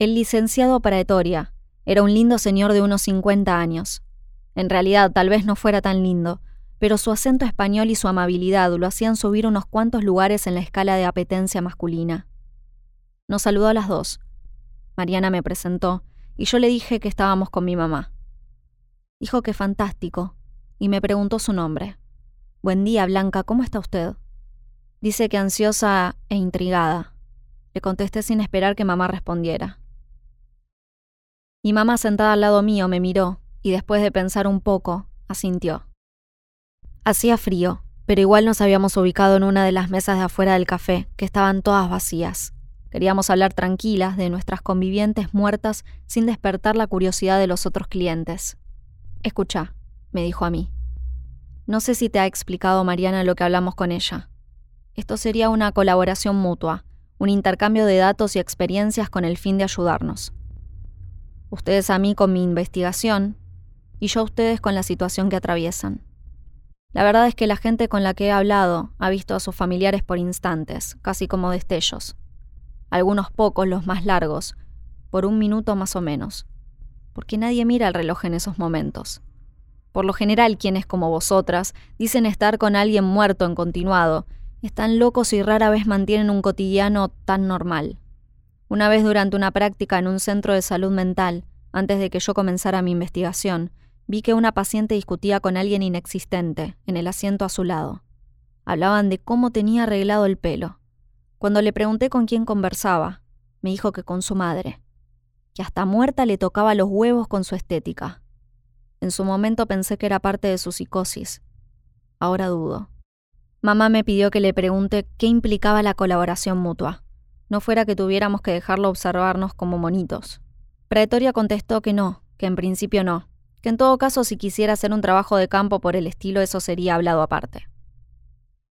El licenciado Praetoria era un lindo señor de unos 50 años. En realidad, tal vez no fuera tan lindo, pero su acento español y su amabilidad lo hacían subir unos cuantos lugares en la escala de apetencia masculina. Nos saludó a las dos. Mariana me presentó y yo le dije que estábamos con mi mamá. Dijo que fantástico y me preguntó su nombre. Buen día, Blanca, ¿cómo está usted? Dice que ansiosa e intrigada. Le contesté sin esperar que mamá respondiera. Mi mamá sentada al lado mío me miró y después de pensar un poco, asintió. Hacía frío, pero igual nos habíamos ubicado en una de las mesas de afuera del café, que estaban todas vacías. Queríamos hablar tranquilas de nuestras convivientes muertas sin despertar la curiosidad de los otros clientes. Escucha, me dijo a mí. No sé si te ha explicado Mariana lo que hablamos con ella. Esto sería una colaboración mutua, un intercambio de datos y experiencias con el fin de ayudarnos. Ustedes a mí con mi investigación y yo a ustedes con la situación que atraviesan. La verdad es que la gente con la que he hablado ha visto a sus familiares por instantes, casi como destellos. Algunos pocos, los más largos, por un minuto más o menos. Porque nadie mira el reloj en esos momentos. Por lo general, quienes como vosotras dicen estar con alguien muerto en continuado, están locos y rara vez mantienen un cotidiano tan normal. Una vez durante una práctica en un centro de salud mental, antes de que yo comenzara mi investigación, vi que una paciente discutía con alguien inexistente en el asiento a su lado. Hablaban de cómo tenía arreglado el pelo. Cuando le pregunté con quién conversaba, me dijo que con su madre, que hasta muerta le tocaba los huevos con su estética. En su momento pensé que era parte de su psicosis. Ahora dudo. Mamá me pidió que le pregunte qué implicaba la colaboración mutua no fuera que tuviéramos que dejarlo observarnos como monitos. Pretoria contestó que no, que en principio no, que en todo caso si quisiera hacer un trabajo de campo por el estilo eso sería hablado aparte.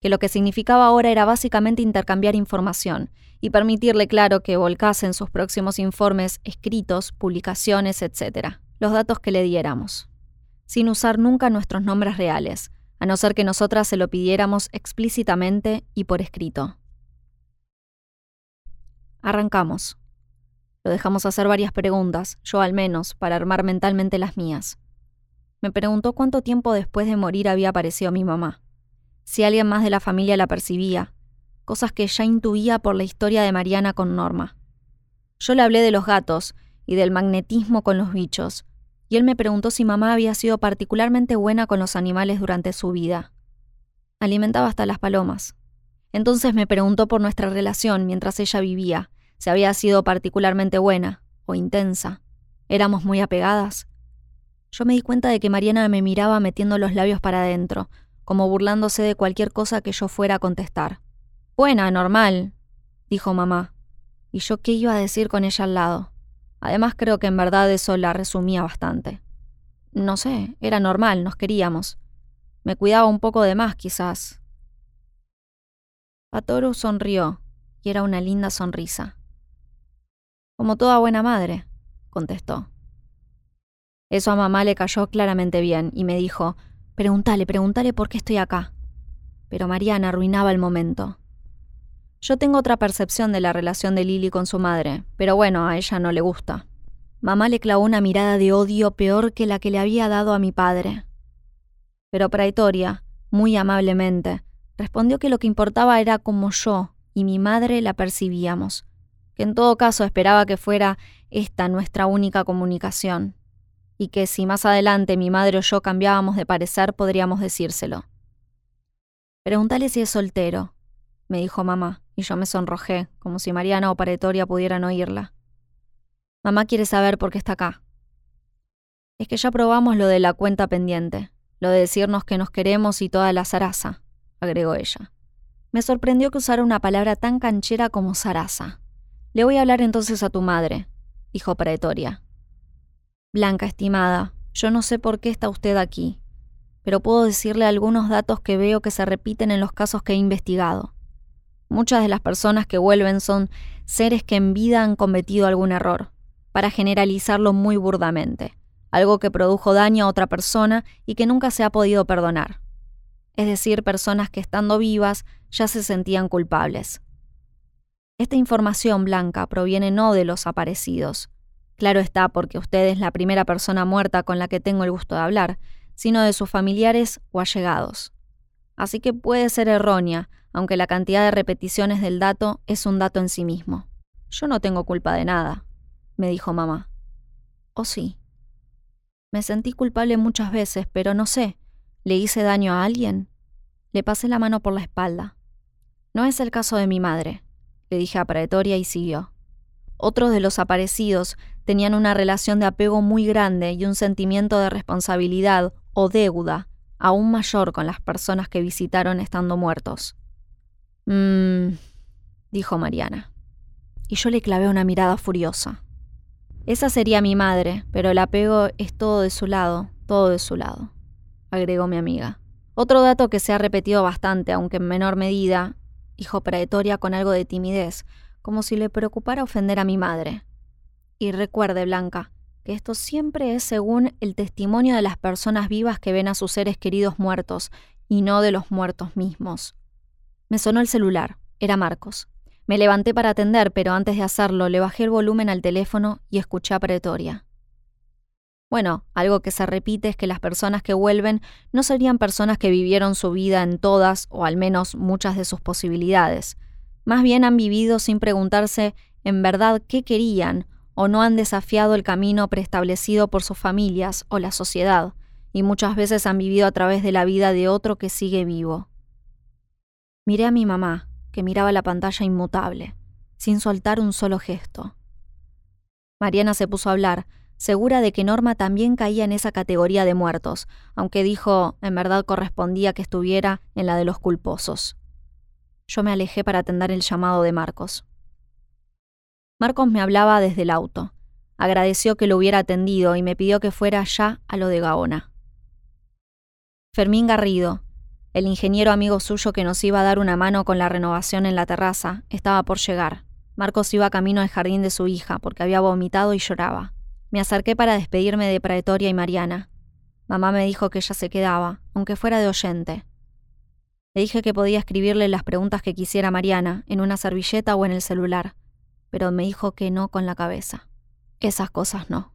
Que lo que significaba ahora era básicamente intercambiar información y permitirle claro que volcase en sus próximos informes escritos, publicaciones, etc., los datos que le diéramos, sin usar nunca nuestros nombres reales, a no ser que nosotras se lo pidiéramos explícitamente y por escrito. Arrancamos. Lo dejamos hacer varias preguntas, yo al menos, para armar mentalmente las mías. Me preguntó cuánto tiempo después de morir había aparecido mi mamá, si alguien más de la familia la percibía, cosas que ya intuía por la historia de Mariana con Norma. Yo le hablé de los gatos y del magnetismo con los bichos, y él me preguntó si mamá había sido particularmente buena con los animales durante su vida. Alimentaba hasta las palomas. Entonces me preguntó por nuestra relación mientras ella vivía, si había sido particularmente buena o intensa. Éramos muy apegadas. Yo me di cuenta de que Mariana me miraba metiendo los labios para adentro, como burlándose de cualquier cosa que yo fuera a contestar. Buena, normal, dijo mamá. ¿Y yo qué iba a decir con ella al lado? Además creo que en verdad eso la resumía bastante. No sé, era normal, nos queríamos. Me cuidaba un poco de más, quizás. Patoru sonrió, y era una linda sonrisa. Como toda buena madre, contestó. Eso a mamá le cayó claramente bien y me dijo, pregúntale, pregúntale por qué estoy acá. Pero Mariana arruinaba el momento. Yo tengo otra percepción de la relación de Lily con su madre, pero bueno, a ella no le gusta. Mamá le clavó una mirada de odio peor que la que le había dado a mi padre. Pero Praetoria, muy amablemente, respondió que lo que importaba era como yo y mi madre la percibíamos, que en todo caso esperaba que fuera esta nuestra única comunicación, y que si más adelante mi madre o yo cambiábamos de parecer podríamos decírselo. Pregúntale si es soltero, me dijo mamá, y yo me sonrojé, como si Mariana o Paretoria pudieran oírla. Mamá quiere saber por qué está acá. Es que ya probamos lo de la cuenta pendiente, lo de decirnos que nos queremos y toda la zaraza, agregó ella. Me sorprendió que usara una palabra tan canchera como zaraza. Le voy a hablar entonces a tu madre, dijo Praetoria. Blanca, estimada, yo no sé por qué está usted aquí, pero puedo decirle algunos datos que veo que se repiten en los casos que he investigado. Muchas de las personas que vuelven son seres que en vida han cometido algún error, para generalizarlo muy burdamente, algo que produjo daño a otra persona y que nunca se ha podido perdonar. Es decir, personas que estando vivas ya se sentían culpables. Esta información blanca proviene no de los aparecidos. Claro está porque usted es la primera persona muerta con la que tengo el gusto de hablar, sino de sus familiares o allegados. Así que puede ser errónea, aunque la cantidad de repeticiones del dato es un dato en sí mismo. Yo no tengo culpa de nada, me dijo mamá. ¿O sí? Me sentí culpable muchas veces, pero no sé. ¿Le hice daño a alguien? Le pasé la mano por la espalda. No es el caso de mi madre, le dije a Pretoria y siguió. Otros de los aparecidos tenían una relación de apego muy grande y un sentimiento de responsabilidad o deuda aún mayor con las personas que visitaron estando muertos. Mmm, dijo Mariana. Y yo le clavé una mirada furiosa. Esa sería mi madre, pero el apego es todo de su lado, todo de su lado, agregó mi amiga. Otro dato que se ha repetido bastante, aunque en menor medida, dijo Praetoria con algo de timidez, como si le preocupara ofender a mi madre. Y recuerde, Blanca, que esto siempre es según el testimonio de las personas vivas que ven a sus seres queridos muertos, y no de los muertos mismos. Me sonó el celular. Era Marcos. Me levanté para atender, pero antes de hacerlo le bajé el volumen al teléfono y escuché a Pretoria. Bueno, algo que se repite es que las personas que vuelven no serían personas que vivieron su vida en todas o al menos muchas de sus posibilidades. Más bien han vivido sin preguntarse en verdad qué querían o no han desafiado el camino preestablecido por sus familias o la sociedad, y muchas veces han vivido a través de la vida de otro que sigue vivo. Miré a mi mamá, que miraba la pantalla inmutable, sin soltar un solo gesto. Mariana se puso a hablar, segura de que Norma también caía en esa categoría de muertos, aunque dijo en verdad correspondía que estuviera en la de los culposos. Yo me alejé para atender el llamado de Marcos. Marcos me hablaba desde el auto. Agradeció que lo hubiera atendido y me pidió que fuera ya a lo de Gaona. Fermín Garrido, el ingeniero amigo suyo que nos iba a dar una mano con la renovación en la terraza estaba por llegar. Marcos iba camino al jardín de su hija porque había vomitado y lloraba. Me acerqué para despedirme de Praetoria y Mariana. Mamá me dijo que ella se quedaba, aunque fuera de oyente. Le dije que podía escribirle las preguntas que quisiera Mariana en una servilleta o en el celular, pero me dijo que no con la cabeza. Esas cosas no.